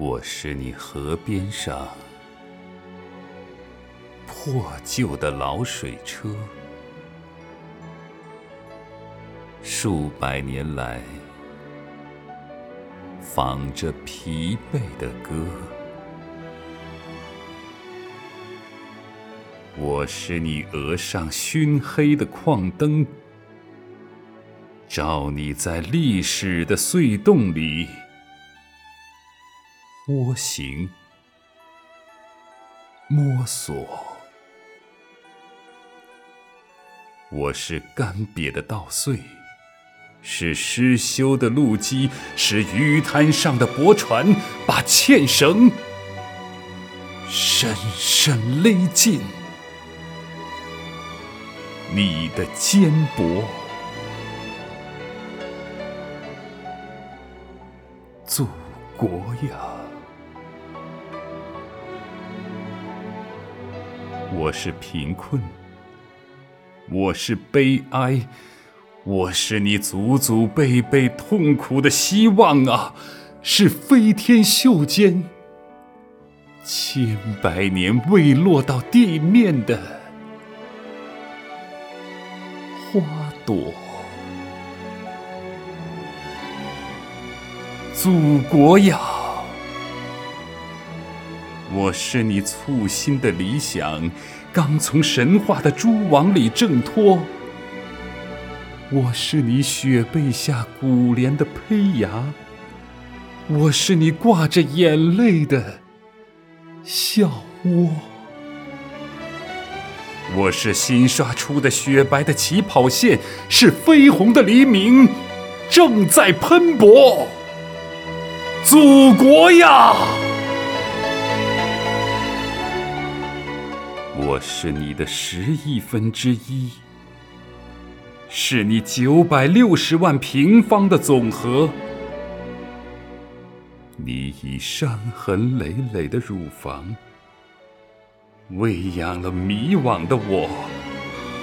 我是你河边上破旧的老水车，数百年来放着疲惫的歌。我是你额上熏黑的矿灯，照你在历史的隧洞里。蜗行，摸索。我是干瘪的稻穗，是失修的路基，是鱼滩上的驳船，把纤绳深深勒进你的肩膊。祖国呀！我是贫困，我是悲哀，我是你祖祖辈辈痛苦的希望啊！是飞天袖间千百年未落到地面的花朵，祖国呀！我是你簇新的理想，刚从神话的蛛网里挣脱。我是你雪被下古莲的胚芽，我是你挂着眼泪的笑窝。我是新刷出的雪白的起跑线，是绯红的黎明，正在喷薄。祖国呀！我是你的十亿分之一，是你九百六十万平方的总和。你以伤痕累累的乳房，喂养了迷惘的我，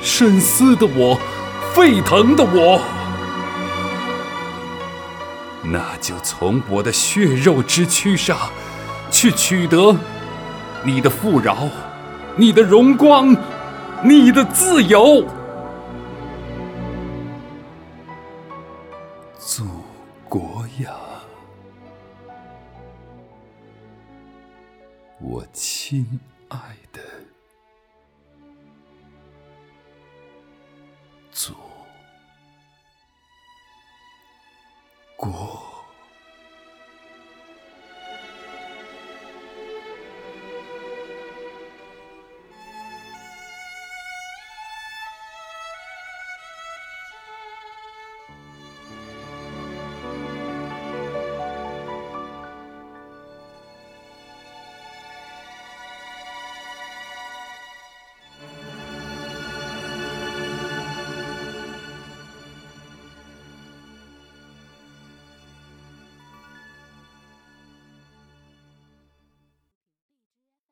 深思的我，沸腾的我。那就从我的血肉之躯上，去取得你的富饶。你的荣光你的自由。祖国呀我亲爱的祖国。